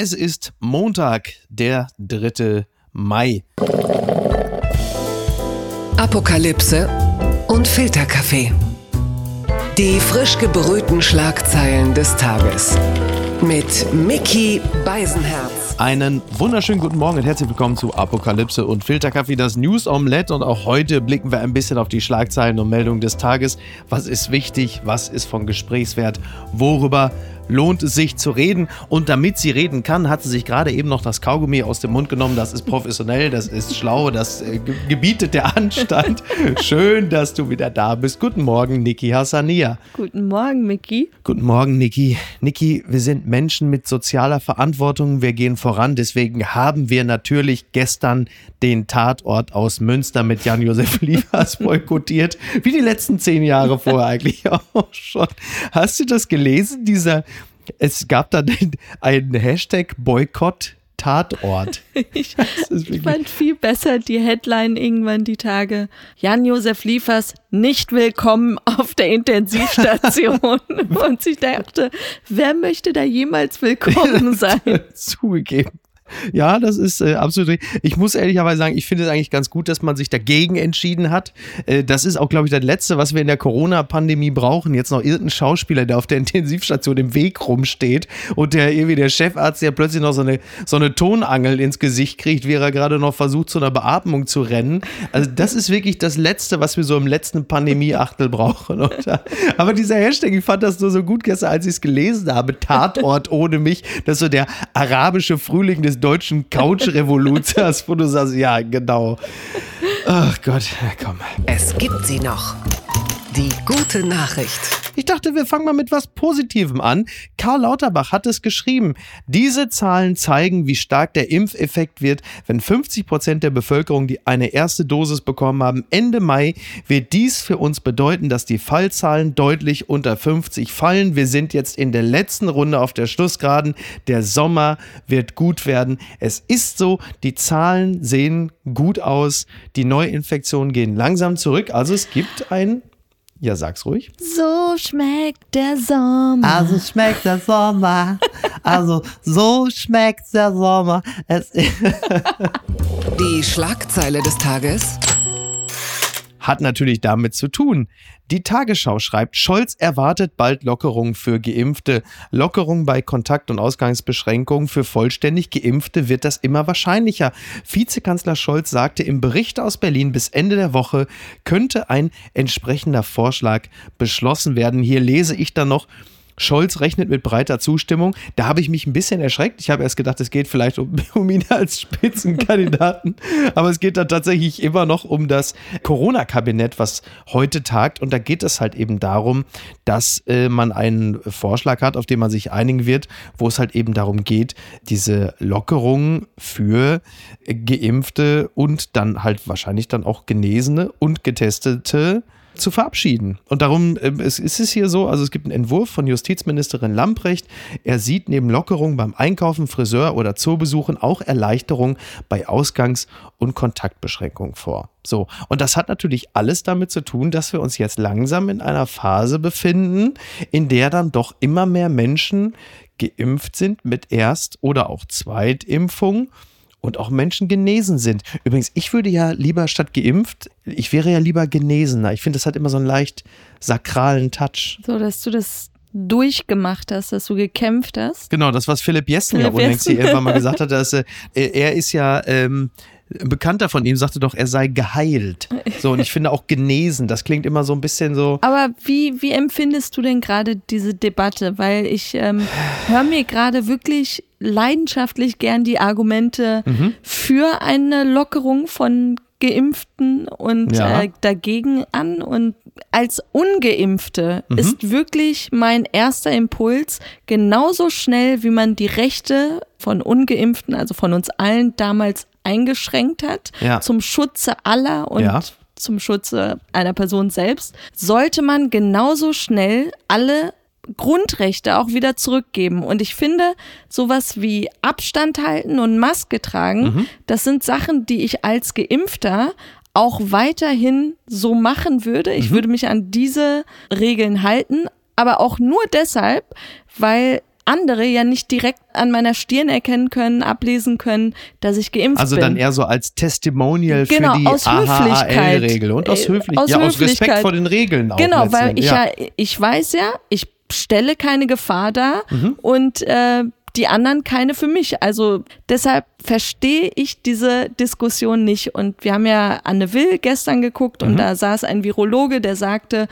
Es ist Montag, der 3. Mai. Apokalypse und Filterkaffee. Die frisch gebrühten Schlagzeilen des Tages. Mit Mickey Beisenherz. Einen wunderschönen guten Morgen und herzlich willkommen zu Apokalypse und Filterkaffee, das News Omelette. Und auch heute blicken wir ein bisschen auf die Schlagzeilen und Meldungen des Tages. Was ist wichtig? Was ist von Gesprächswert? Worüber lohnt es sich zu reden. Und damit sie reden kann, hat sie sich gerade eben noch das Kaugummi aus dem Mund genommen. Das ist professionell, das ist schlau, das äh, gebietet der Anstand. Schön, dass du wieder da bist. Guten Morgen, Niki Hassania. Guten Morgen, Miki. Guten Morgen, Niki. Niki, wir sind Menschen mit sozialer Verantwortung. Wir gehen voran. Deswegen haben wir natürlich gestern den Tatort aus Münster mit Jan-Josef Liefers boykottiert. Wie die letzten zehn Jahre vorher eigentlich auch schon. Hast du das gelesen, dieser es gab dann einen Hashtag Boykott Tatort. ich, ich fand viel besser die Headline irgendwann die Tage. Jan-Josef Liefers nicht willkommen auf der Intensivstation. Und ich dachte, wer möchte da jemals willkommen sein? Zugegeben. Ja, das ist äh, absolut richtig. Ich muss ehrlicherweise sagen, ich finde es eigentlich ganz gut, dass man sich dagegen entschieden hat. Äh, das ist auch, glaube ich, das Letzte, was wir in der Corona-Pandemie brauchen. Jetzt noch irgendein Schauspieler, der auf der Intensivstation im Weg rumsteht und der irgendwie der Chefarzt, der plötzlich noch so eine, so eine Tonangel ins Gesicht kriegt, wäre er gerade noch versucht, zu einer Beatmung zu rennen. Also, das ist wirklich das Letzte, was wir so im letzten Pandemie-Achtel brauchen. Oder? Aber dieser Hashtag, ich fand das nur so gut gestern, als ich es gelesen habe. Tatort ohne mich. Das ist so der arabische Frühling des deutschen Couch-Revolutions, wo du sagst, ja, genau. Ach Gott, komm. Es gibt sie noch. Die gute Nachricht. Ich dachte, wir fangen mal mit was Positivem an. Karl Lauterbach hat es geschrieben. Diese Zahlen zeigen, wie stark der Impfeffekt wird, wenn 50 Prozent der Bevölkerung die eine erste Dosis bekommen haben. Ende Mai wird dies für uns bedeuten, dass die Fallzahlen deutlich unter 50 fallen. Wir sind jetzt in der letzten Runde auf der Schlussgeraden. Der Sommer wird gut werden. Es ist so, die Zahlen sehen gut aus. Die Neuinfektionen gehen langsam zurück. Also es gibt ein ja, sag's ruhig. So schmeckt der Sommer. Also schmeckt der Sommer. Also so schmeckt der Sommer. Die Schlagzeile des Tages hat natürlich damit zu tun. Die Tagesschau schreibt, Scholz erwartet bald Lockerungen für Geimpfte. Lockerungen bei Kontakt- und Ausgangsbeschränkungen für vollständig Geimpfte wird das immer wahrscheinlicher. Vizekanzler Scholz sagte im Bericht aus Berlin, bis Ende der Woche könnte ein entsprechender Vorschlag beschlossen werden. Hier lese ich dann noch, Scholz rechnet mit breiter Zustimmung. Da habe ich mich ein bisschen erschreckt. Ich habe erst gedacht, es geht vielleicht um, um ihn als Spitzenkandidaten. Aber es geht dann tatsächlich immer noch um das Corona-Kabinett, was heute tagt. Und da geht es halt eben darum, dass äh, man einen Vorschlag hat, auf den man sich einigen wird, wo es halt eben darum geht, diese Lockerungen für Geimpfte und dann halt wahrscheinlich dann auch Genesene und Getestete zu verabschieden. Und darum äh, es ist es hier so, also es gibt einen Entwurf von Justizministerin Lamprecht. Er sieht neben Lockerungen beim Einkaufen, Friseur oder Zoobesuchen auch Erleichterungen bei Ausgangs- und Kontaktbeschränkungen vor. So, und das hat natürlich alles damit zu tun, dass wir uns jetzt langsam in einer Phase befinden, in der dann doch immer mehr Menschen geimpft sind mit Erst- oder auch Zweitimpfung und auch Menschen genesen sind. Übrigens, ich würde ja lieber statt geimpft, ich wäre ja lieber genesener. Ich finde, das hat immer so einen leicht sakralen Touch. So, dass du das durchgemacht hast, dass du gekämpft hast. Genau, das, was Philipp Jessen ja unlängst hier irgendwann mal gesagt hat, dass äh, er ist ja ähm, ein Bekannter von ihm sagte doch, er sei geheilt. So, und ich finde auch genesen, das klingt immer so ein bisschen so. Aber wie, wie empfindest du denn gerade diese Debatte? Weil ich ähm, höre mir gerade wirklich leidenschaftlich gern die Argumente mhm. für eine Lockerung von Geimpften und ja. äh, dagegen an. Und als Ungeimpfte mhm. ist wirklich mein erster Impuls, genauso schnell wie man die Rechte von Ungeimpften, also von uns allen damals eingeschränkt hat, ja. zum Schutze aller und ja. zum Schutze einer Person selbst, sollte man genauso schnell alle Grundrechte auch wieder zurückgeben. Und ich finde, sowas wie Abstand halten und Maske tragen, mhm. das sind Sachen, die ich als Geimpfter auch weiterhin so machen würde. Ich mhm. würde mich an diese Regeln halten, aber auch nur deshalb, weil andere ja nicht direkt an meiner Stirn erkennen können, ablesen können, dass ich geimpft also bin. Also dann eher so als Testimonial genau, für die aus AHL-Regel und aus, Äh, Höflich aus ja, aus Höflichkeit. Respekt vor den Regeln auch. Genau, weil ich Endes. ja. ich weiß ja, ich stelle keine Gefahr dar Mhm. und äh, die anderen keine für mich. Also deshalb verstehe ich diese Diskussion nicht. Und wir haben ja Anne Will gestern geguckt Mhm. und da saß ein Virologe, der sagte,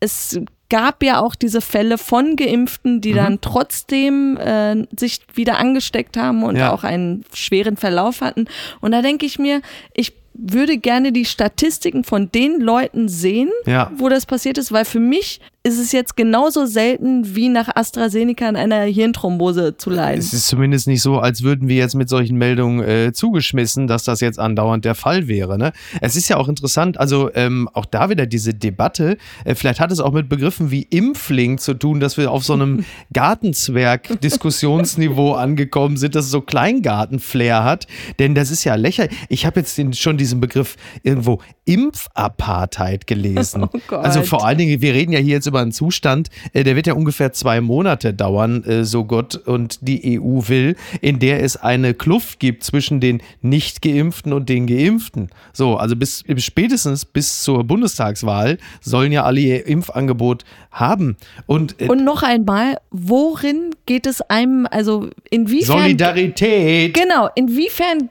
es gab ja auch diese Fälle von Geimpften, Mhm. die dann trotzdem äh, sich wieder angesteckt haben und Ja. auch einen schweren Verlauf hatten. Und da denke ich mir, ich würde gerne die Statistiken von den Leuten sehen, Ja. wo das passiert ist, weil für mich ist es jetzt genauso selten wie nach AstraZeneca an einer Hirnthrombose zu leiden. Es ist zumindest nicht so, als würden wir jetzt mit solchen Meldungen äh, zugeschmissen, dass das jetzt andauernd der Fall wäre. Ne? Es ist ja auch interessant, also ähm, auch da wieder diese Debatte, äh, vielleicht hat es auch mit Begriffen wie Impfling zu tun, dass wir auf so einem Gartenzwerg-Diskussionsniveau angekommen sind, dass es so Kleingarten-Flair hat. Denn das ist ja lächerlich. Ich habe jetzt den, schon diesen Begriff irgendwo Impfapartheid gelesen. Oh also vor allen Dingen, wir reden ja hier jetzt über einen Zustand, äh, der wird ja ungefähr zwei Monate dauern, äh, so Gott und die EU will, in der es eine Kluft gibt zwischen den nicht geimpften und den geimpften. So, also bis spätestens bis zur Bundestagswahl sollen ja alle ihr Impfangebot haben. Und, äh, Und noch einmal, worin geht es einem, also inwiefern. Solidarität. Genau, inwiefern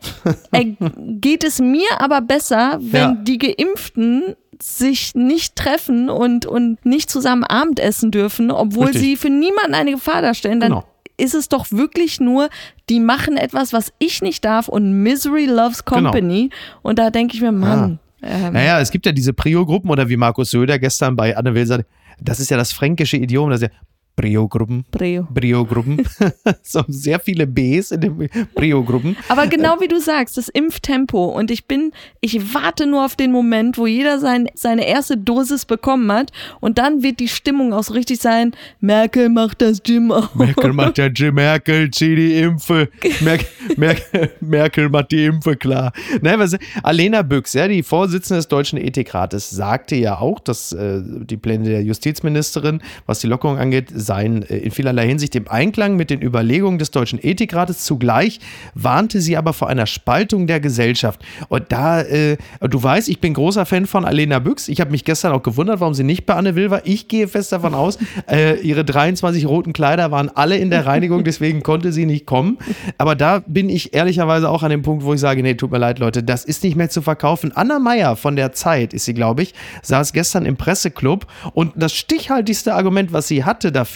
äh, geht es mir aber besser, wenn Ja. die Geimpften sich nicht treffen und, und nicht zusammen Abendessen dürfen, obwohl Richtig. sie für niemanden eine Gefahr darstellen, dann Genau. ist es doch wirklich nur, die machen etwas, was ich nicht darf und Misery loves Genau. company. Und da denke ich mir, Mann. Ähm, Naja, es gibt ja diese Prio-Gruppen oder wie Markus Söder gestern bei Anne Will sagte, das ist ja das fränkische Idiom, das ist ja Prio-Gruppen. Brio. Brio-Gruppen. so sehr viele Bs in den Brio-Gruppen. Aber genau wie du sagst, das Impftempo. Und ich bin, ich warte nur auf den Moment, wo jeder sein, seine erste Dosis bekommen hat. Und dann wird die Stimmung auch so richtig sein, Merkel macht das Gym auf. Merkel macht ja Jim Merkel, zieh die Impfe. Merkel, Merkel, Merkel macht die Impfe klar. Nein, was, Alena Büchs, ja, die Vorsitzende des Deutschen Ethikrates, sagte ja auch, dass äh, die Pläne der Justizministerin, was die Lockerung angeht, seien äh, in vielerlei Hinsicht im Einklang mit den Überlegungen des Deutschen Ethikrates. Zugleich warnte sie aber vor einer Spaltung der Gesellschaft. Und da, äh, du weißt, ich bin großer Fan von Alena Büchs. Ich habe mich gestern auch gewundert, warum sie nicht bei Anne Will war. Ich gehe fest davon aus, äh, ihre 23 roten Kleider waren alle in der Reinigung, deswegen konnte sie nicht kommen. Aber da bin ich ehrlicherweise auch an dem Punkt, wo ich sage, nee, tut mir leid, Leute, das ist nicht mehr zu verkaufen. Anna Meyer von der Zeit ist sie, glaube ich, saß gestern im Presseclub und das stichhaltigste Argument, was sie hatte dafür,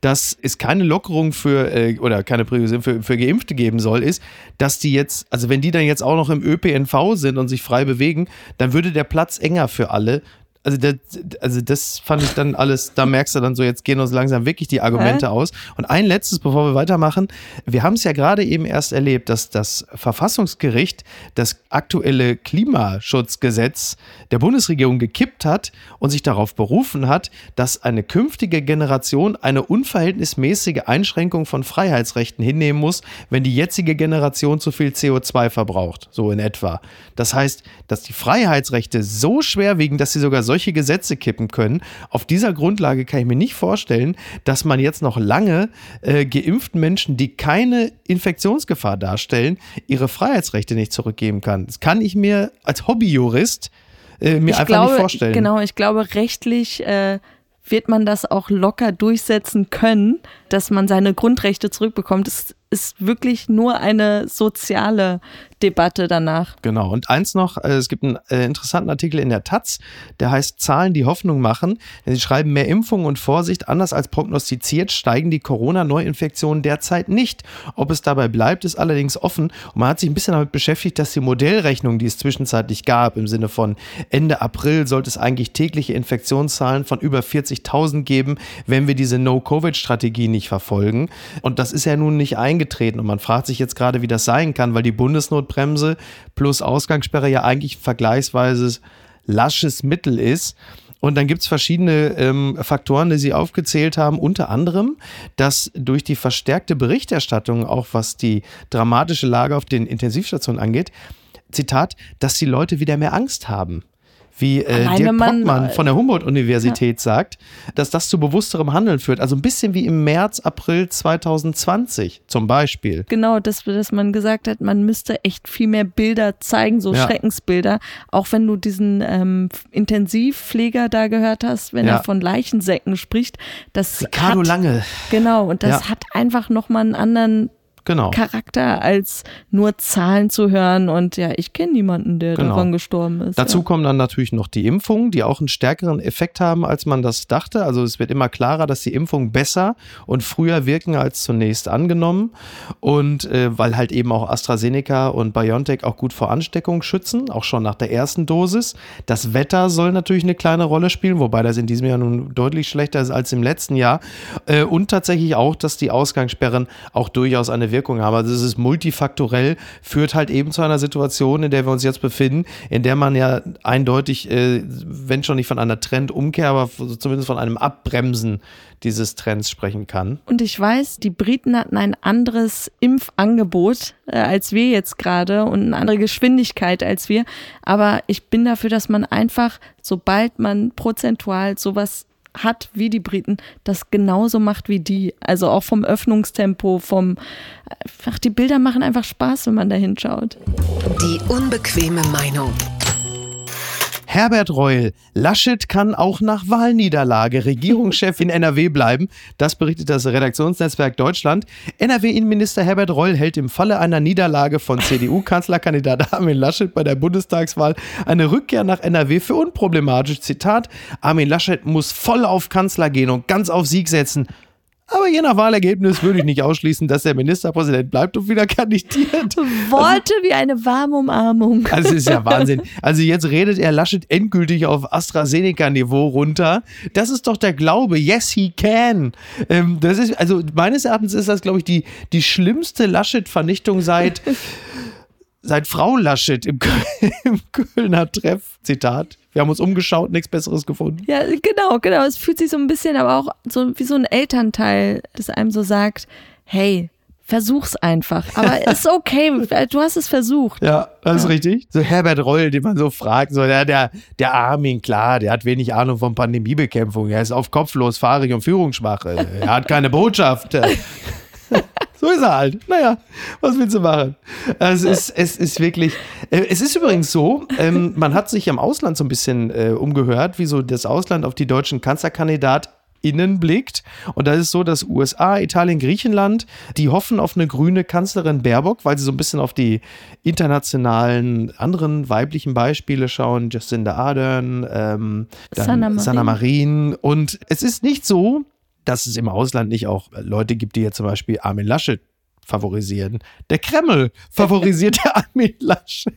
dass es keine Lockerung für äh, oder keine Priorisierung für, für Geimpfte geben soll, ist, dass die jetzt, also wenn die dann jetzt auch noch im ÖPNV sind und sich frei bewegen, dann würde der Platz enger für alle. Also das, also das fand ich dann alles, da merkst du dann so, jetzt gehen uns langsam wirklich die Argumente aus. Und ein letztes, bevor wir weitermachen. Wir haben es ja gerade eben erst erlebt, dass das Verfassungsgericht das aktuelle Klimaschutzgesetz der Bundesregierung gekippt hat und sich darauf berufen hat, dass eine künftige Generation eine unverhältnismäßige Einschränkung von Freiheitsrechten hinnehmen muss, wenn die jetzige Generation zu viel CO2 verbraucht. So in etwa. Das heißt, dass die Freiheitsrechte so schwer wiegen, dass sie sogar solche Gesetze kippen können. Auf dieser Grundlage kann ich mir nicht vorstellen, dass man jetzt noch lange äh, geimpften Menschen, die keine Infektionsgefahr darstellen, ihre Freiheitsrechte nicht zurückgeben kann. Das kann ich mir als Hobbyjurist äh, mir ich einfach glaube, nicht vorstellen. Genau, ich glaube, rechtlich äh, wird man das auch locker durchsetzen können, dass man seine Grundrechte zurückbekommt. Es ist wirklich nur eine soziale Debatte danach. Genau. Und eins noch, äh, es gibt einen äh, interessanten Artikel in der Taz, der heißt Zahlen, die Hoffnung machen. Sie schreiben, mehr Impfungen und Vorsicht, anders als prognostiziert, steigen die Corona-Neuinfektionen derzeit nicht. Ob es dabei bleibt, ist allerdings offen. Und man hat sich ein bisschen damit beschäftigt, dass die Modellrechnung, die es zwischenzeitlich gab, im Sinne von Ende April sollte es eigentlich tägliche Infektionszahlen von über 40.000 geben, wenn wir diese No-Covid-Strategie nicht verfolgen. Und das ist ja nun nicht eingetreten. Und man fragt sich jetzt gerade, wie das sein kann, weil die Bundesnotbremse plus Ausgangssperre ja eigentlich vergleichsweise lasches Mittel ist. Und dann gibt es verschiedene ähm, Faktoren, die Sie aufgezählt haben, unter anderem, dass durch die verstärkte Berichterstattung, auch was die dramatische Lage auf den Intensivstationen angeht, Zitat, dass die Leute wieder mehr Angst haben. Wie äh, Dirk Brockmann von der Humboldt-Universität sagt, dass das zu bewussterem Handeln führt. Also ein bisschen wie im März, April 2020 zum Beispiel. Genau, dass, dass man gesagt hat, man müsste echt viel mehr Bilder zeigen, so Ja. Schreckensbilder. Auch wenn du diesen ähm, Intensivpfleger da gehört hast, wenn Ja. er von Leichensäcken spricht, das Ricardo hat, Lange, Genau, und das Ja. hat einfach nochmal einen anderen genau. Charakter, als nur Zahlen zu hören. Und ja, ich kenne niemanden, der Genau. daran gestorben ist. Dazu ja. kommen dann natürlich noch die Impfungen, die auch einen stärkeren Effekt haben, als man das dachte. Also es wird immer klarer, dass die Impfungen besser und früher wirken als zunächst angenommen. Und äh, weil halt eben auch AstraZeneca und BioNTech auch gut vor Ansteckung schützen, auch schon nach der ersten Dosis. Das Wetter soll natürlich eine kleine Rolle spielen, wobei das in diesem Jahr nun deutlich schlechter ist als im letzten Jahr. Äh, und tatsächlich auch, dass die Ausgangssperren auch durchaus eine Wirkung haben. Also es ist multifaktorell, führt halt eben zu einer Situation, in der wir uns jetzt befinden, in der man ja eindeutig, äh, wenn schon nicht von einer Trendumkehr, aber zumindest von einem Abbremsen dieses Trends sprechen kann. Und ich weiß, die Briten hatten ein anderes Impfangebot äh, als wir jetzt gerade und eine andere Geschwindigkeit als wir. Aber ich bin dafür, dass man einfach, sobald man prozentual sowas hat wie die Briten, das genauso macht wie die. Also auch vom Öffnungstempo, vom ach, die Bilder machen einfach Spaß, wenn man da hinschaut. Die unbequeme Meinung. Herbert Reul, Laschet kann auch nach Wahlniederlage Regierungschef in NRW bleiben. Das berichtet das Redaktionsnetzwerk Deutschland. NRW-Innenminister Herbert Reul hält im Falle einer Niederlage von CDU-Kanzlerkandidat Armin Laschet bei der Bundestagswahl eine Rückkehr nach NRW für unproblematisch. Zitat: Armin Laschet muss voll auf Kanzler gehen und ganz auf Sieg setzen. Aber je nach Wahlergebnis würde ich nicht ausschließen, dass der Ministerpräsident bleibt und wieder kandidiert. Worte wie eine warme Umarmung. Also ist ja Wahnsinn. Also jetzt redet er Laschet endgültig auf AstraZeneca-Niveau runter. Das ist doch der Glaube. Yes, he can. Ähm, das ist, also meines Erachtens ist das, glaube ich, die, die schlimmste Laschet-Vernichtung seit, seit Frau Laschet im, im Kölner Treff. Zitat. Wir haben uns umgeschaut, nichts Besseres gefunden. Ja, genau, genau. Es fühlt sich so ein bisschen aber auch so wie so ein Elternteil, das einem so sagt, hey, versuch's einfach. Aber ist okay, du hast es versucht. Ja, das ist richtig. So Herbert Reul, den man so fragt, so der, der, der Armin, klar, der hat wenig Ahnung von Pandemiebekämpfung. Er ist auf kopflos, fahrig und führungsschwach. Er hat keine Botschaft. So ist er halt. Naja, was willst du machen? Es ist, es ist wirklich. Äh, es ist übrigens so, ähm, man hat sich im Ausland so ein bisschen äh, umgehört, wie so das Ausland auf die deutschen KanzlerkandidatInnen blickt. Und da ist es so, dass USA, Italien, Griechenland, die hoffen auf eine grüne Kanzlerin Baerbock, weil sie so ein bisschen auf die internationalen anderen weiblichen Beispiele schauen. Jacinda Ardern, ähm, Sanna Marin. Marin. Und es ist nicht so, dass es im Ausland nicht auch Leute gibt, die jetzt zum Beispiel Armin Laschet favorisieren. Der Kreml favorisiert der Armin Laschet.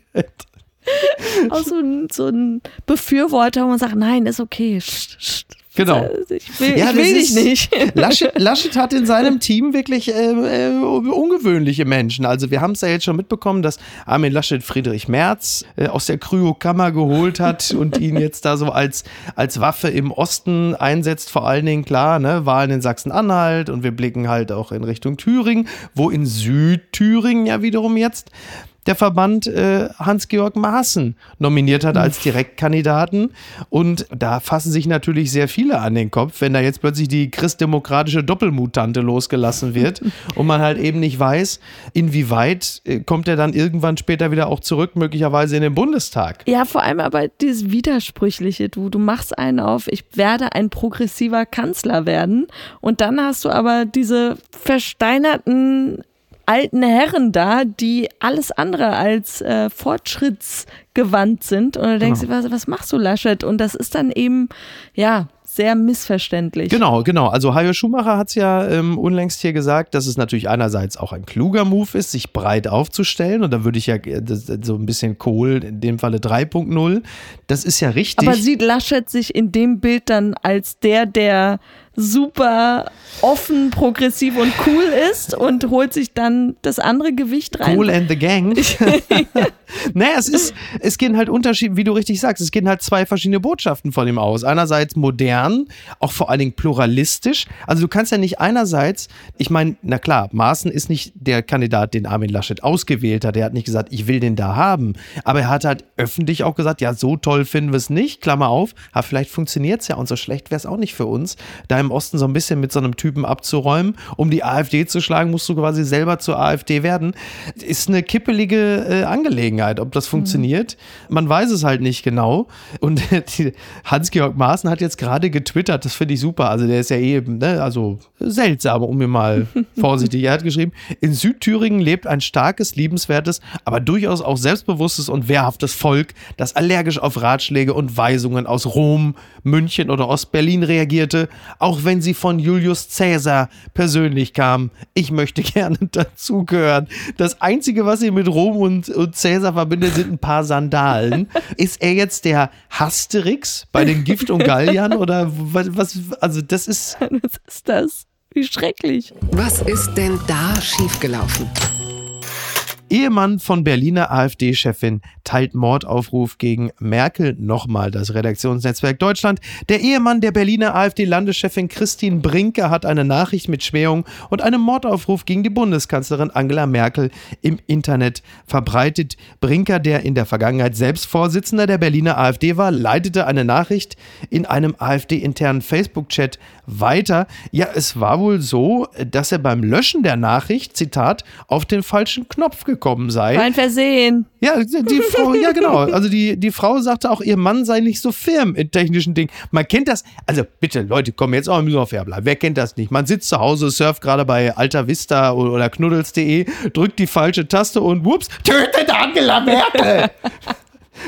Auch so ein, so ein Befürworter, wo man sagt, nein, ist okay. Psst, psst. Genau. Ich will, Ja, ich will das dich nicht. Laschet, Laschet hat in seinem Team wirklich äh, äh, ungewöhnliche Menschen. Also wir haben es ja jetzt schon mitbekommen, dass Armin Laschet Friedrich Merz äh, aus der Kryokammer geholt hat und ihn jetzt da so als, als Waffe im Osten einsetzt. Vor allen Dingen, klar, ne, Wahlen in Sachsen-Anhalt und wir blicken halt auch in Richtung Thüringen, wo in Südthüringen ja wiederum jetzt der Verband äh, Hans-Georg Maaßen nominiert hat als Direktkandidaten. Und da fassen sich natürlich sehr viele an den Kopf, wenn da jetzt plötzlich die christdemokratische Doppelmutante losgelassen wird und man halt eben nicht weiß, inwieweit äh, kommt er dann irgendwann später wieder auch zurück, möglicherweise in den Bundestag. Ja, vor allem aber dieses Widersprüchliche, du, du machst einen auf, ich werde ein progressiver Kanzler werden und dann hast du aber diese versteinerten alten Herren da, die alles andere als äh, fortschrittsgewandt sind und du denkst, dir, was, was machst du, Laschet? Und das ist dann eben, ja, sehr missverständlich. Genau, genau. Also Hajo Schumacher hat es ja ähm, unlängst hier gesagt, dass es natürlich einerseits auch ein kluger Move ist, sich breit aufzustellen. Und da würde ich ja äh, das, so ein bisschen Kohl, in dem Falle 3.0. Das ist ja richtig. Aber sieht Laschet sich in dem Bild dann als der, der super offen, progressiv und cool ist und holt sich dann das andere Gewicht rein? Cool and the Gang. naja, es ist, es gehen halt Unterschiede, wie du richtig sagst, es gehen halt zwei verschiedene Botschaften von ihm aus. Einerseits modern an, auch vor allen Dingen pluralistisch. Also du kannst ja nicht einerseits, ich meine, na klar, Maaßen ist nicht der Kandidat, den Armin Laschet ausgewählt hat. Er hat nicht gesagt, ich will den da haben. Aber er hat halt öffentlich auch gesagt, ja, so toll finden wir es nicht, Klammer auf, aber vielleicht funktioniert es ja und so schlecht wäre es auch nicht für uns, da im Osten so ein bisschen mit so einem Typen abzuräumen. Um die AfD zu schlagen, musst du quasi selber zur AfD werden. Ist eine kippelige äh, Angelegenheit, ob das mhm. funktioniert. Man weiß es halt nicht genau. Und Hans-Georg Maaßen hat jetzt gerade getwittert, das finde ich super. Also der ist ja eben, ne, also seltsam, um mir mal vorsichtig. Er hat geschrieben, in Südthüringen lebt ein starkes, liebenswertes, aber durchaus auch selbstbewusstes und wehrhaftes Volk, das allergisch auf Ratschläge und Weisungen aus Rom, München oder Ostberlin reagierte, auch wenn sie von Julius Caesar persönlich kamen. Ich möchte gerne dazugehören. Das Einzige, was ihr mit Rom und, und Caesar verbindet, sind ein paar Sandalen. Ist er jetzt der Hasterix bei den Gift- und Galliern oder was, was? Also, das ist. Was ist das? Wie schrecklich. Was ist denn da schiefgelaufen? Ehemann von Berliner AfD-Chefin teilt Mordaufruf gegen Merkel. Nochmal das Redaktionsnetzwerk Deutschland. Der Ehemann der Berliner AfD-Landeschefin Christine Brinke hat eine Nachricht mit Schmähung und einem Mordaufruf gegen die Bundeskanzlerin Angela Merkel im Internet verbreitet. Brinker, der in der Vergangenheit selbst Vorsitzender der Berliner AfD war, leitete eine Nachricht in einem AfD-internen Facebook-Chat weiter. Ja, es war wohl so, dass er beim Löschen der Nachricht, Zitat, auf den falschen Knopf gekommen sei. War ein Versehen. Ja, die Frau, ja genau. Also die, die Frau sagte auch, ihr Mann sei nicht so firm in technischen Dingen. Man kennt das, also bitte Leute, komm jetzt auch müssen wir fair bleiben. Wer kennt das nicht? Man sitzt zu Hause, surft gerade bei Alta Vista oder knuddels.de, drückt die falsche Taste und whoops, tötet Angela Merkel.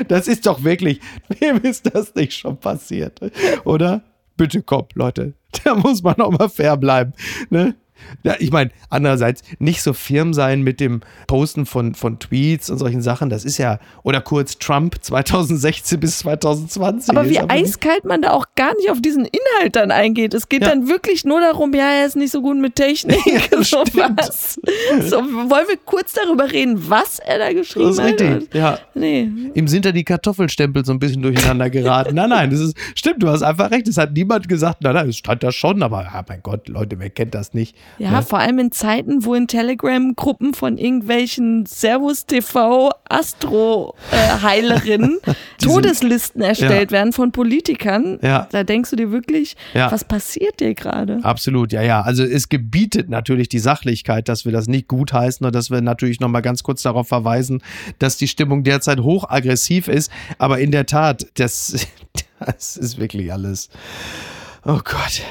Das ist doch wirklich, wem ist das nicht schon passiert? Oder? Bitte komm, Leute, da muss man auch mal fair bleiben. Ne? Ja, ich meine, andererseits nicht so firm sein mit dem Posten von, von Tweets und solchen Sachen. Das ist ja, oder kurz Trump 2016 bis 2020. Aber wie eiskalt man da auch gar nicht auf diesen Inhalt dann eingeht. Es geht ja. dann wirklich nur darum, ja, er ist nicht so gut mit Technik. Ja, so was. So, wollen wir kurz darüber reden, was er da geschrieben das ist hat? Richtig, ja. Nee. Ihm sind da die Kartoffelstempel so ein bisschen durcheinander geraten. nein, nein, das ist, stimmt, du hast einfach recht. Es hat niemand gesagt, nein, nein, es stand da schon, aber ja, mein Gott, Leute, wer kennt das nicht? Ja, ja, vor allem in Zeiten, wo in Telegram-Gruppen von irgendwelchen Servus TV Astro-Heilerinnen äh, Todeslisten erstellt ja. werden von Politikern. Ja. Da denkst du dir wirklich, was passiert dir gerade? Absolut, ja, ja. Also es gebietet natürlich die Sachlichkeit, dass wir das nicht gutheißen und dass wir natürlich nochmal ganz kurz darauf verweisen, dass die Stimmung derzeit hochaggressiv ist. Aber in der Tat, das, das ist wirklich alles. Oh Gott.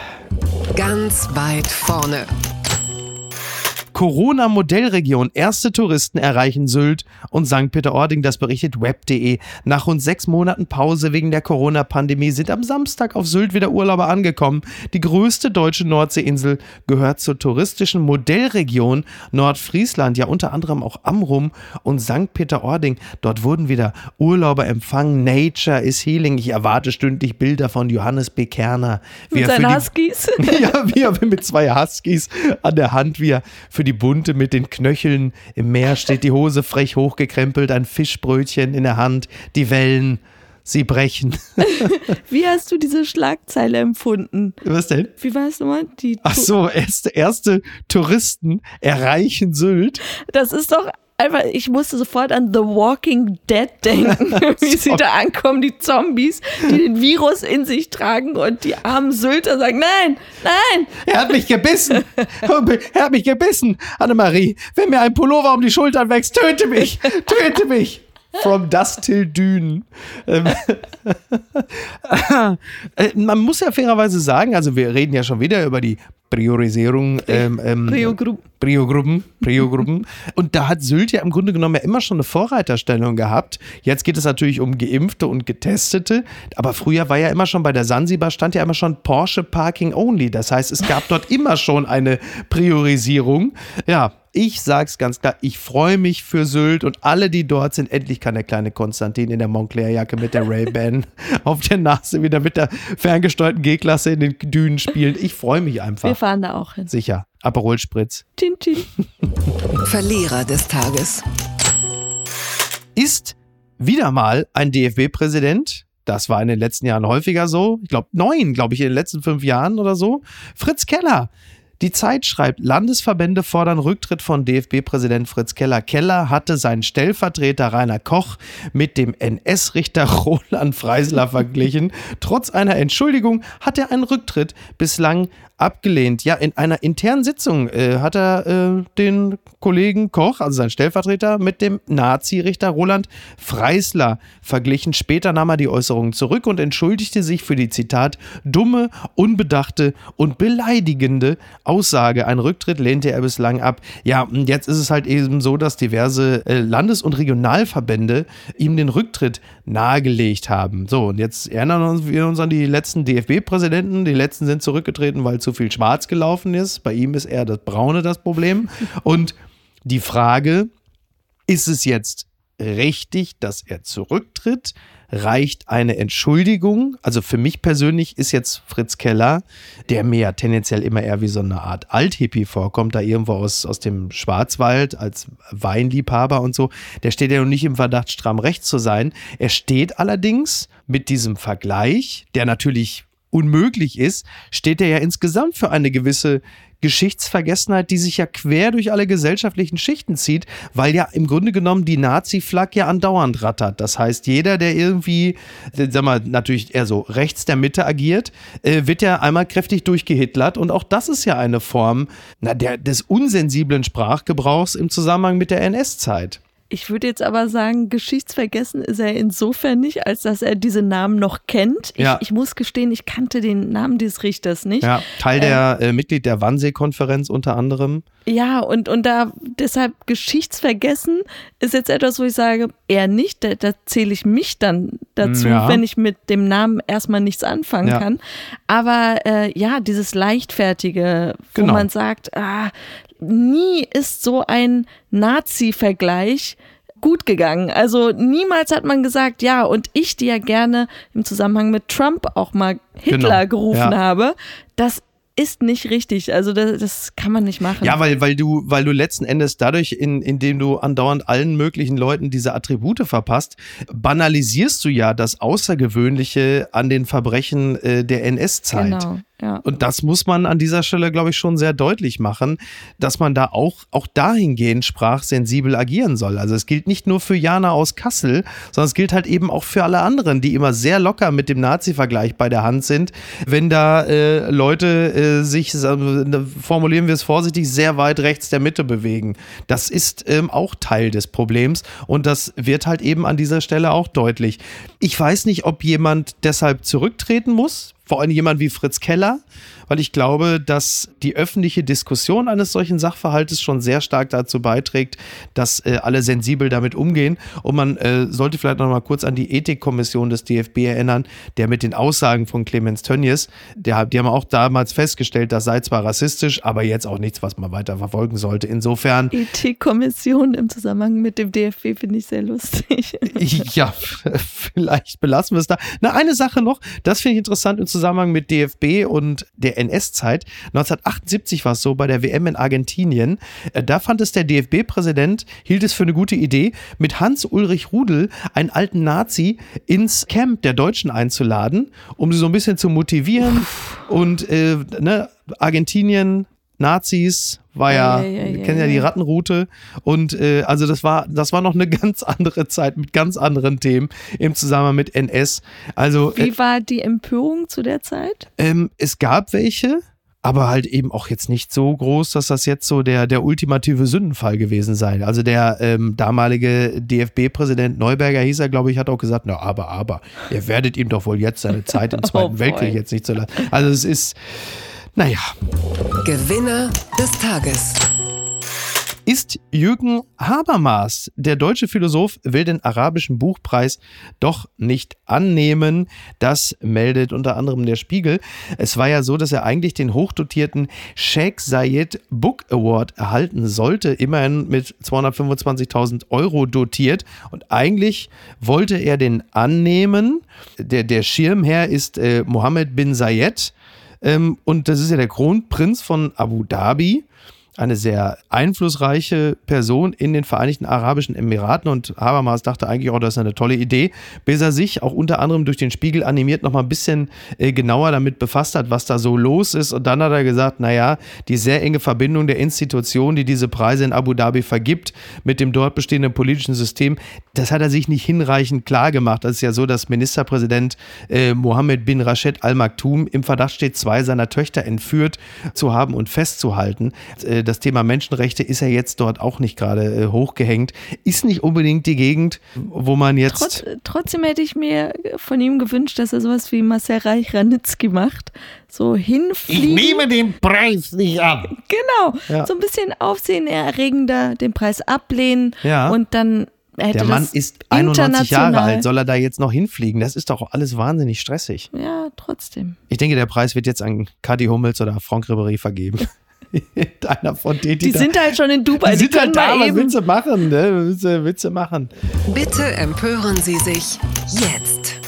Ganz weit vorne. Corona-Modellregion. Erste Touristen erreichen Sylt und St. Peter-Ording. Das berichtet web.de. Nach rund sechs Monaten Pause wegen der Corona-Pandemie sind am Samstag auf Sylt wieder Urlauber angekommen. Die größte deutsche Nordseeinsel gehört zur touristischen Modellregion Nordfriesland, ja unter anderem auch Amrum und St. Peter-Ording. Dort wurden wieder Urlauber empfangen. Nature is Healing. Ich erwarte stündlich Bilder von Johannes B. Kerner. Mit seinen Huskies? ja, wie er mit zwei Huskies an der Hand, wie er für die die Bunte mit den Knöcheln. Im Meer steht die Hose frech hochgekrempelt, ein Fischbrötchen in der Hand, die Wellen. Sie brechen. Wie hast du diese Schlagzeile empfunden? Was denn? Wie war es nochmal? Die Ach so, erste, erste Touristen erreichen Sylt. Das ist doch einfach, ich musste sofort an The Walking Dead denken, wie sie da ankommen, die Zombies, die den Virus in sich tragen und die armen Sylter sagen, nein, nein. Er hat mich gebissen. Er hat mich gebissen, Annemarie. Wenn mir ein Pullover um die Schultern wächst, töte mich, töte mich. From Dust Till Dünen. Ähm, äh, man muss ja fairerweise sagen, also wir reden ja schon wieder über die Priorisierung. Ähm, ähm, Prio-Gruppen. Prio-Gruppen. Prio-Gruppen. und da hat Sylt ja im Grunde genommen ja immer schon eine Vorreiterstellung gehabt. Jetzt geht es natürlich um Geimpfte und Getestete. Aber früher war ja immer schon bei der Sansibar stand ja immer schon Porsche Parking Only. Das heißt, es gab dort immer schon eine Priorisierung. Ja, ich sag's ganz klar, ich freue mich für Sylt und alle, die dort sind. Endlich kann der kleine Konstantin in der Montclair-Jacke mit der Ray-Ban auf der Nase wieder mit der ferngesteuerten G-Klasse in den Dünen spielen. Ich freue mich einfach. Wir fahren da auch hin. Sicher. Aperol Spritz. Tin, tin. Verlierer des Tages. Ist wieder mal ein DFB-Präsident Das war in den letzten Jahren häufiger so. Ich glaube, neun, glaube ich, in den letzten fünf Jahren oder so. Fritz Keller die Zeit schreibt, Landesverbände fordern Rücktritt von DFB-Präsident Fritz Keller. Keller hatte seinen Stellvertreter Rainer Koch mit dem NS-Richter Roland Freisler verglichen. Trotz einer Entschuldigung hat er einen Rücktritt bislang abgelehnt. Ja, in einer internen Sitzung äh, hat er äh, den Kollegen Koch, also seinen Stellvertreter, mit dem Nazi-Richter Roland Freisler verglichen. Später nahm er die Äußerungen zurück und entschuldigte sich für die Zitat dumme, unbedachte und beleidigende Aussage. Ein Rücktritt lehnte er bislang ab. Ja, und jetzt ist es halt eben so, dass diverse äh, Landes- und Regionalverbände ihm den Rücktritt nahegelegt haben. So, und jetzt erinnern wir uns an die letzten DFB-Präsidenten. Die letzten sind zurückgetreten, weil zu zu viel schwarz gelaufen ist. Bei ihm ist eher das Braune das Problem. Und die Frage, ist es jetzt richtig, dass er zurücktritt? Reicht eine Entschuldigung? Also für mich persönlich ist jetzt Fritz Keller, der mir ja tendenziell immer eher wie so eine Art Althippie vorkommt, da irgendwo aus, aus dem Schwarzwald als Weinliebhaber und so, der steht ja noch nicht im Verdacht, stramm rechts zu sein. Er steht allerdings mit diesem Vergleich, der natürlich unmöglich ist, steht er ja insgesamt für eine gewisse Geschichtsvergessenheit, die sich ja quer durch alle gesellschaftlichen Schichten zieht, weil ja im Grunde genommen die Nazi-Flagge ja andauernd rattert. Das heißt, jeder, der irgendwie, sag mal, natürlich eher so rechts der Mitte agiert, äh, wird ja einmal kräftig durchgehitlert. Und auch das ist ja eine Form na, der, des unsensiblen Sprachgebrauchs im Zusammenhang mit der NS-Zeit. Ich würde jetzt aber sagen, geschichtsvergessen ist er insofern nicht, als dass er diese Namen noch kennt. Ich, Ja. ich muss gestehen, ich kannte den Namen des Richters nicht. Ja, Teil der äh, Mitglied der Wannsee-Konferenz unter anderem. Ja, und, und da deshalb geschichtsvergessen ist jetzt etwas, wo ich sage, eher nicht. Da, da zähle ich mich dann dazu, Ja. wenn ich mit dem Namen erstmal nichts anfangen Ja. kann. Aber äh, ja, dieses Leichtfertige, wo Genau. man sagt, ah, nie ist so ein Nazi-Vergleich gut gegangen. Also niemals hat man gesagt, ja, und ich, die ja gerne im Zusammenhang mit Trump auch mal Hitler Genau, gerufen ja. habe, das ist nicht richtig. Also das, das kann man nicht machen. Ja, weil, weil du, weil du letzten Endes dadurch, in, indem du andauernd allen möglichen Leuten diese Attribute verpasst, banalisierst du ja das Außergewöhnliche an den Verbrechen äh, der NS-Zeit. Genau, Und das muss man an dieser Stelle, glaube ich, schon sehr deutlich machen, dass man da auch, auch dahingehend sprachsensibel agieren soll. Also es gilt nicht nur für Jana aus Kassel, sondern es gilt halt eben auch für alle anderen, die immer sehr locker mit dem Nazi-Vergleich bei der Hand sind, wenn da äh, Leute äh, sich, äh, formulieren wir es vorsichtig, sehr weit rechts der Mitte bewegen. Das ist ähm, auch Teil des Problems und das wird halt eben an dieser Stelle auch deutlich. Ich weiß nicht, ob jemand deshalb zurücktreten muss, vor allem jemand wie Fritz Keller, weil ich glaube, dass die öffentliche Diskussion eines solchen Sachverhaltes schon sehr stark dazu beiträgt, dass äh, alle sensibel damit umgehen. Und man äh, sollte vielleicht noch mal kurz an die Ethikkommission des DFB erinnern, der mit den Aussagen von Clemens Tönnies, der, die haben auch damals festgestellt, das sei zwar rassistisch, aber jetzt auch nichts, was man weiter verfolgen sollte. Insofern Ethikkommission im Zusammenhang mit dem DFB finde ich sehr lustig. ja, vielleicht belassen wir es da. Na, eine Sache noch, das finde ich interessant im Zusammenhang mit DFB und der NS-Zeit. 1978 war es so bei der WM in Argentinien. Äh, Da fand es der DFB-Präsident, hielt es für eine gute Idee, mit Hans-Ulrich Rudel, einen alten Nazi, ins Camp der Deutschen einzuladen, um sie so ein bisschen zu motivieren. Und äh, ne, Argentinien, Nazis, war ja, Ja, ja, ja, wir kennen ja, die. Rattenroute. Und äh, also das war, das war noch eine ganz andere Zeit mit ganz anderen Themen im Zusammenhang mit NS. Also äh, Wie war die Empörung zu der Zeit? ähm, es gab welche, aber halt eben auch jetzt nicht so groß, dass das jetzt so der, der ultimative Sündenfall gewesen sei. Also der ähm, damalige DFB-Präsident Neuberger hieß er, glaube ich, hat auch gesagt, na aber, aber, ihr werdet ihm doch wohl jetzt seine Zeit im Zweiten Oh. Weltkrieg jetzt nicht so lassen. Also es ist, naja, Gewinner des Tages. ist Jürgen Habermas. Der deutsche Philosoph will den arabischen Buchpreis doch nicht annehmen. Das meldet unter anderem der Spiegel. Es war ja so, dass er eigentlich den hochdotierten Sheikh Zayed Book Award erhalten sollte, immerhin mit 225.000 Euro dotiert. Und eigentlich wollte er den annehmen. Der, der Schirmherr ist äh, Mohammed bin Zayed. Ähm, und das ist ja der Kronprinz von Abu Dhabi. Eine sehr einflussreiche Person in den Vereinigten Arabischen Emiraten und Habermas dachte eigentlich auch, das ist eine tolle Idee, bis er sich auch unter anderem durch den Spiegel animiert noch mal ein bisschen äh, genauer damit befasst hat, was da so los ist und dann hat er gesagt, naja, die sehr enge Verbindung der Institution, die diese Preise in Abu Dhabi vergibt, mit dem dort bestehenden politischen System, das hat er sich nicht hinreichend klar gemacht. Das ist ja so, dass Ministerpräsident äh, Mohammed bin Rashid Al Maktoum im Verdacht steht, zwei seiner Töchter entführt zu haben und festzuhalten. Äh, das Thema Menschenrechte ist ja jetzt dort auch nicht gerade äh, hochgehängt. Ist nicht unbedingt die Gegend, wo man jetzt. Trotz, trotzdem hätte ich mir von ihm gewünscht, dass er sowas wie Marcel Reich-Ranitzky macht. So hinfliegen. Ich nehme den Preis nicht an. Genau. Ja. So ein bisschen aufsehenerregender den Preis ablehnen Ja. und dann hätte Der Mann ist 91 Jahre alt. Soll er da jetzt noch hinfliegen? Das ist doch alles wahnsinnig stressig. Ja, trotzdem. Ich denke, der Preis wird jetzt an Kadi Hummels oder Franck Ribéry vergeben. Einer von denen, Die da- sind halt schon in Dubai. die Die, sind können halt da, was eben. willst du machen? Ne? Was willst du, willst du machen? Bitte empören Sie sich jetzt.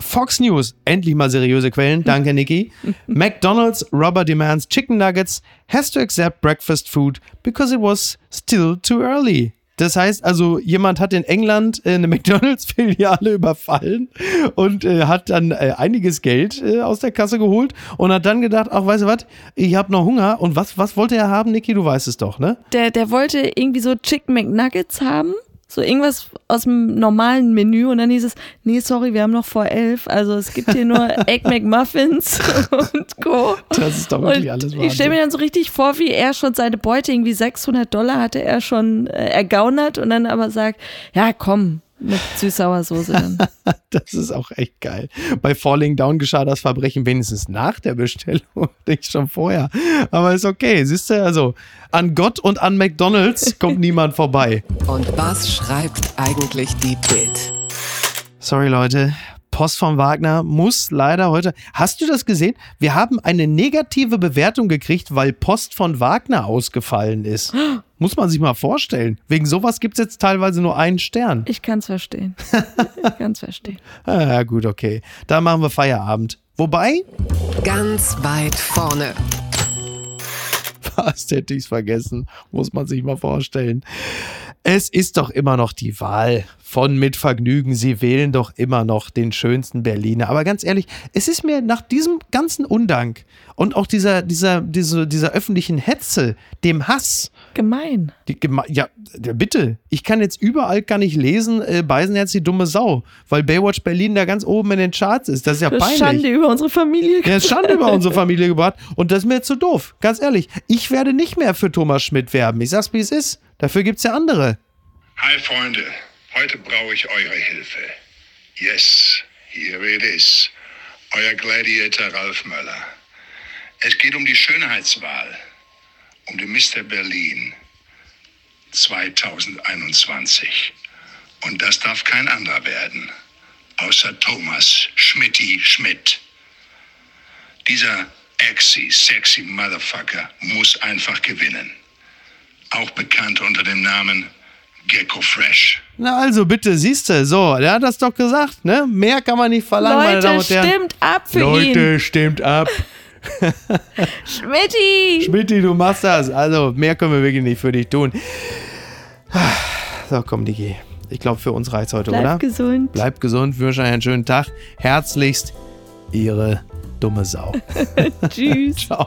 Fox News, endlich mal seriöse Quellen, danke Niki. McDonald's rubber demands chicken nuggets has to accept breakfast food because it was still too early. Das heißt also, jemand hat in England äh, eine McDonalds-Filiale überfallen und äh, hat dann äh, einiges Geld äh, aus der Kasse geholt und hat dann gedacht, ach, weißt du was, ich habe noch Hunger. Und was, was wollte er haben, Niki? Du weißt es doch, ne? Der, der wollte irgendwie so Chicken McNuggets haben. So irgendwas aus dem normalen Menü und dann hieß es, nee, sorry, wir haben noch vor elf. Also es gibt hier nur Egg McMuffins und Co. Das ist doch Und wirklich alles ich stelle mir dann so richtig vor, wie er schon seine Beute, irgendwie 600 Dollar hatte er schon äh, ergaunert und dann aber sagt, ja komm, mit Süß-Sauersoße dann. Das ist auch echt geil. Bei Falling Down geschah das Verbrechen wenigstens nach der Bestellung, nicht schon vorher. Aber ist okay. Siehst du, also an Gott und an McDonalds kommt niemand vorbei. Und was schreibt eigentlich die Bild? Sorry, Leute. Post von Wagner muss leider heute. Hast du das gesehen? Wir haben eine negative Bewertung gekriegt, weil Post von Wagner ausgefallen ist. Muss man sich mal vorstellen. Wegen sowas gibt es jetzt teilweise nur einen Stern. Ich kann es verstehen. Ich kann es verstehen. Ah, ja, gut, okay. Da machen wir Feierabend. Wobei, Ganz weit vorne. Fast hätte ich es vergessen. Muss man sich mal vorstellen. Es ist doch immer noch die Wahl von mit Vergnügen. Sie wählen doch immer noch den schönsten Berliner. Aber ganz ehrlich, es ist mir nach diesem ganzen Undank und auch dieser, dieser, diese, dieser öffentlichen Hetze, dem Hass, Gemein. die, geme- ja, bitte. Ich kann jetzt überall kann ich lesen, äh, Beisenherz die dumme Sau, weil Baywatch Berlin da ganz oben in den Charts ist. Das ist ja Das peinlich. ist Schande über unsere Familie. Der ist Schande über unsere Familie gebracht und das ist mir zu doof. Ganz ehrlich, ich werde nicht mehr für Thomas Schmidt werben. Ich sag's, wie es ist. Dafür gibt's ja andere. Hi Freunde, heute brauche ich eure Hilfe. Yes, here it is. Euer Gladiator Ralf Möller. Es geht um die Schönheitswahl, um die Mr. Berlin 2021. Und das darf kein anderer werden, außer Thomas Schmidti Schmidt. Dieser exy, sexy Motherfucker muss einfach gewinnen. Auch bekannt unter dem Namen Gecko Fresh. Na also bitte, siehste, so, der hat das doch gesagt, ne? Mehr kann man nicht verlangen, meine Damen Leute, und Herren. stimmt ab für ihn. Leute, stimmt ab. Schmidti! Schmidti, du machst das. Also, mehr können wir wirklich nicht für dich tun. So, komm, Digi. Ich glaube, für uns reicht's heute, Bleib oder? gesund. Bleibt gesund, wünsche euch einen schönen Tag. Herzlichst, Ihre dumme Sau. Tschüss. Ciao.